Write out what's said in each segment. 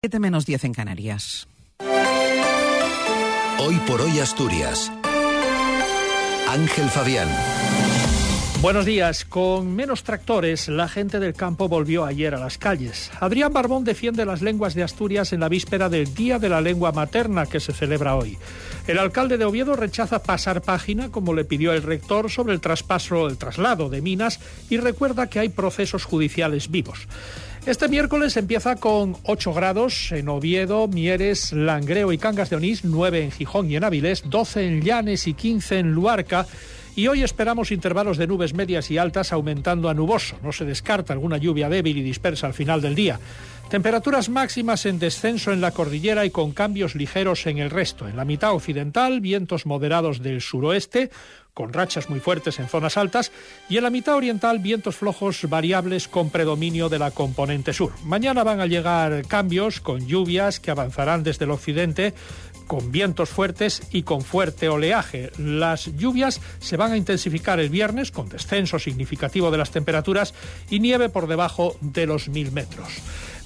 7 menos 10 en Canarias. Hoy por hoy Asturias. Ángel Fabián. Buenos días. Con menos tractores, la gente del campo volvió ayer a las calles. Adrián Barbón defiende las lenguas de Asturias en la víspera del Día de la Lengua Materna que se celebra hoy. El alcalde de Oviedo rechaza pasar página, como le pidió el rector, sobre el traspaso, el traslado de minas y recuerda que hay procesos judiciales vivos. Este miércoles empieza con 8 grados en Oviedo, Mieres, Langreo y Cangas de Onís, 9 en Gijón y en Avilés, 12 en Llanes y 15 en Luarca. Y hoy esperamos intervalos de nubes medias y altas aumentando a nuboso. No se descarta alguna lluvia débil y dispersa al final del día. Temperaturas máximas en descenso en la cordillera y con cambios ligeros en el resto. En la mitad occidental, vientos moderados del suroeste, con rachas muy fuertes en zonas altas, y en la mitad oriental vientos flojos variables con predominio de la componente sur. Mañana van a llegar cambios con lluvias que avanzarán desde el occidente con vientos fuertes y con fuerte oleaje. Las lluvias se van a intensificar el viernes con descenso significativo de las temperaturas y nieve por debajo de los mil metros.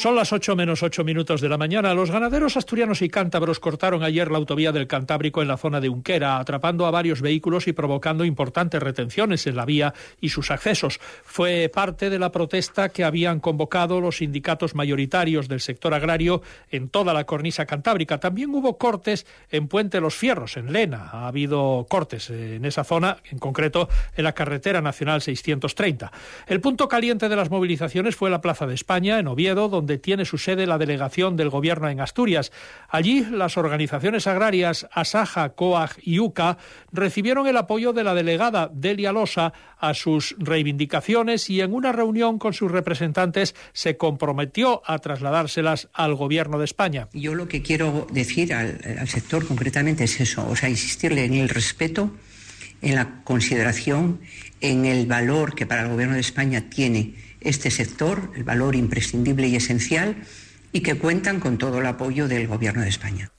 Son las 8 menos 8 minutos de la mañana. Los ganaderos asturianos y cántabros cortaron ayer la autovía del Cantábrico en la zona de Unquera, atrapando a varios vehículos y provocando importantes retenciones en la vía y sus accesos. Fue parte de la protesta que habían convocado los sindicatos mayoritarios del sector agrario en toda la cornisa cantábrica. También hubo cortes en Puente Los Fierros, en Lena. Ha habido cortes en esa zona, en concreto en la carretera nacional 630. El punto caliente de las movilizaciones fue la Plaza de España, en Oviedo, donde tiene su sede la delegación del Gobierno en Asturias. Allí, las organizaciones agrarias Asaja, COAG y UCA recibieron el apoyo de la delegada Delia Losa a sus reivindicaciones y en una reunión con sus representantes se comprometió a trasladárselas al Gobierno de España. Yo lo que quiero decir al, al sector concretamente es eso, o sea, insistirle en el respeto, en la consideración, en el valor que para el Gobierno de España tiene este sector, el valor imprescindible y esencial, y que cuentan con todo el apoyo del Gobierno de España.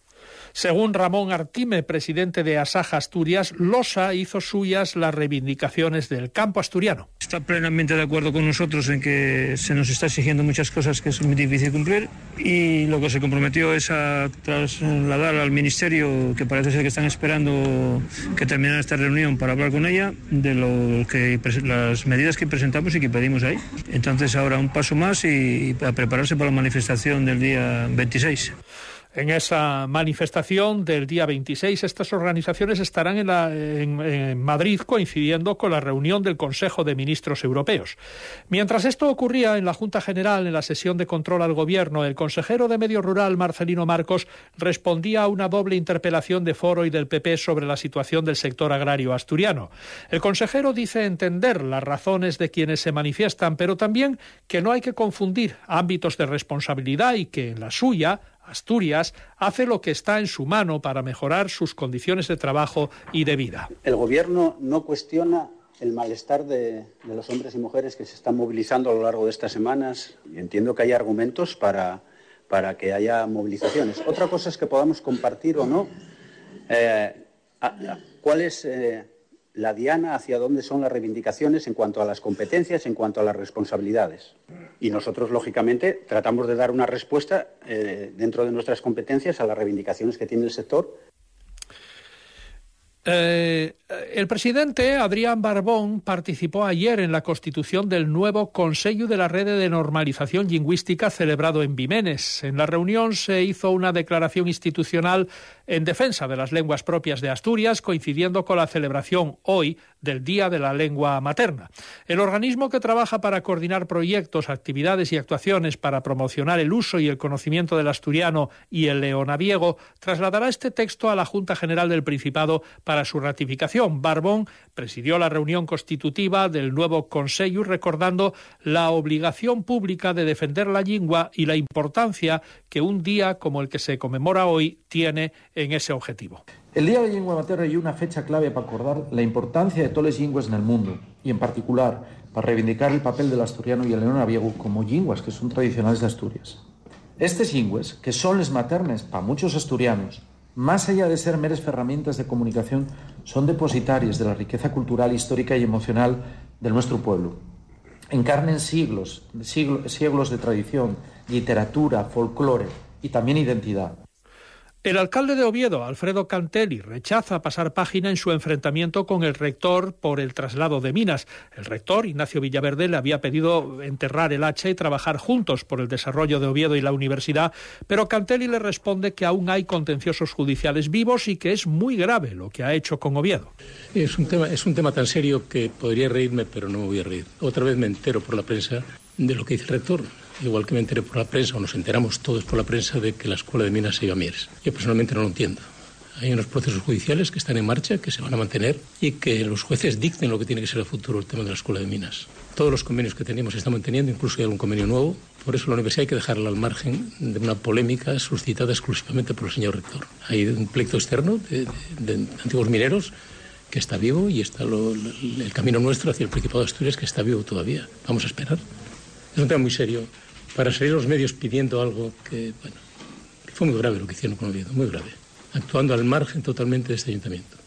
Según Ramón Artime, presidente de Asaja Asturias, Losa hizo suyas las reivindicaciones del campo asturiano. Está plenamente de acuerdo con nosotros en que se nos está exigiendo muchas cosas que son muy difíciles de cumplir y lo que se comprometió es a trasladar al Ministerio, que parece ser que están esperando que termine esta reunión para hablar con ella, de lo que, las medidas que presentamos y que pedimos ahí. Entonces ahora un paso más y a prepararse para la manifestación del día 26. En esa manifestación del día 26, estas organizaciones estarán en, Madrid coincidiendo con la reunión del Consejo de Ministros Europeos. Mientras esto ocurría en la Junta General, en la sesión de control al Gobierno, el consejero de Medio Rural, Marcelino Marcos, respondía a una doble interpelación de Foro y del PP sobre la situación del sector agrario asturiano. El consejero dice entender las razones de quienes se manifiestan, pero también que no hay que confundir ámbitos de responsabilidad y que en la suya Asturias hace lo que está en su mano para mejorar sus condiciones de trabajo y de vida. El Gobierno no cuestiona el malestar de, los hombres y mujeres que se están movilizando a lo largo de estas semanas entiendo que hay argumentos para, para que haya movilizaciones. Otra cosa es que podamos compartir o no eh, cuál es eh, la diana hacia dónde son las reivindicaciones en cuanto a las competencias, en cuanto a las responsabilidades. Y nosotros, lógicamente, tratamos de dar una respuesta eh, dentro de nuestras competencias a las reivindicaciones que tiene el sector eh, el presidente Adrián Barbón participó ayer en la constitución del nuevo Consejo de la Red de Normalización Lingüística celebrado en Vimenes. En la reunión se hizo una declaración institucional en defensa de las lenguas propias de Asturias, coincidiendo con la celebración hoy del Día de la Lengua Materna. El organismo que trabaja para coordinar proyectos, actividades y actuaciones para promocionar el uso y el conocimiento del asturiano y el leonaviego trasladará este texto a la Junta General del Principado para para su ratificación. Barbón presidió la reunión constitutiva del nuevo Consejo recordando la obligación pública de defender la lengua y la importancia que un día como el que se conmemora hoy tiene en ese objetivo. El Día de la Lengua Materna es una fecha clave para acordar la importancia de todas las lenguas en el mundo y en particular para reivindicar el papel del asturiano y el león como lenguas que son tradicionales de Asturias. Estas lenguas, que son las maternas para muchos asturianos, más allá de ser meras herramientas de comunicación, son depositarias de la riqueza cultural, histórica y emocional de nuestro pueblo. Encarnen siglos, siglos, siglos de tradición, literatura, folclore y también identidad. El alcalde de Oviedo, Alfredo Cantelli, rechaza pasar página en su enfrentamiento con el rector por el traslado de minas. El rector, Ignacio Villaverde, le había pedido enterrar el hacha y trabajar juntos por el desarrollo de Oviedo y la universidad, pero Cantelli le responde que aún hay contenciosos judiciales vivos y que es muy grave lo que ha hecho con Oviedo. Es un tema, es un tema tan serio que podría reírme, pero no me voy a reír. Otra vez me entero por la prensa de lo que dice el rector igual que me enteré por la prensa, o nos enteramos todos por la prensa, de que la escuela de minas se iba a Mieres. Yo personalmente no lo entiendo. Hay unos procesos judiciales que están en marcha, que se van a mantener y que los jueces dicten lo que tiene que ser el futuro el tema de la escuela de minas. Todos los convenios que teníamos se están manteniendo, incluso hay algún convenio nuevo. Por eso la universidad hay que dejarla al margen de una polémica suscitada exclusivamente por el señor rector. Hay un pleito externo de, antiguos mineros que está vivo y está el camino nuestro hacia el Principado de Asturias que está vivo todavía. Vamos a esperar. Es un tema muy serio para salir los medios pidiendo algo que, bueno, fue muy grave lo que hicieron con Oviedo, muy grave, actuando al margen totalmente de este ayuntamiento.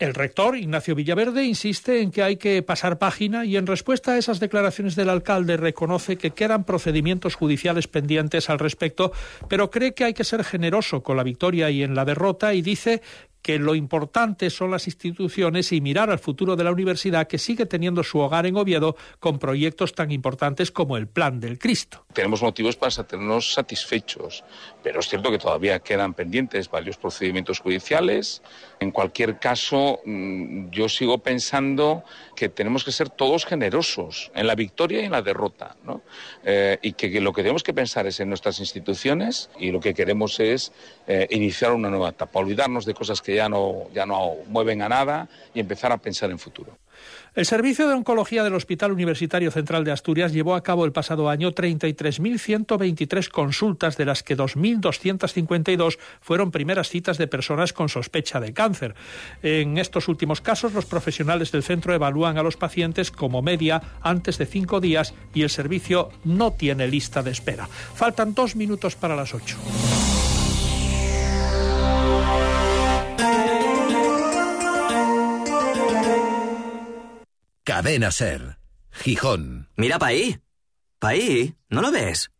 El rector, Ignacio Villaverde, insiste en que hay que pasar página y en respuesta a esas declaraciones del alcalde reconoce que quedan procedimientos judiciales pendientes al respecto, pero cree que hay que ser generoso con la victoria y en la derrota y dice que lo importante son las instituciones y mirar al futuro de la universidad que sigue teniendo su hogar en Oviedo con proyectos tan importantes como el Plan del Cristo. Tenemos motivos para sentirnos satisfechos, pero es cierto que todavía quedan pendientes varios procedimientos judiciales. En cualquier caso, mm, yo sigo pensando que tenemos que ser todos generosos en la victoria y en la derrota, ¿no? Eh, y que, lo que tenemos que pensar es en nuestras instituciones y lo que queremos es eh, iniciar una nueva etapa, olvidarnos de cosas que ya no, ya no mueven a nada y empezar a pensar en futuro. El Servicio de Oncología del Hospital Universitario Central de Asturias llevó a cabo el pasado año 33.123 consultas, de las que 2.252 fueron primeras citas de personas con sospecha de cáncer. En estos últimos casos, los profesionales del centro evalúan a los pacientes como media antes de cinco días y el servicio no tiene lista de espera. Faltan dos minutos para las ocho. Cadena Ser. Gijón. Mira pa' ahí. Pa' ahí. ¿No lo ves?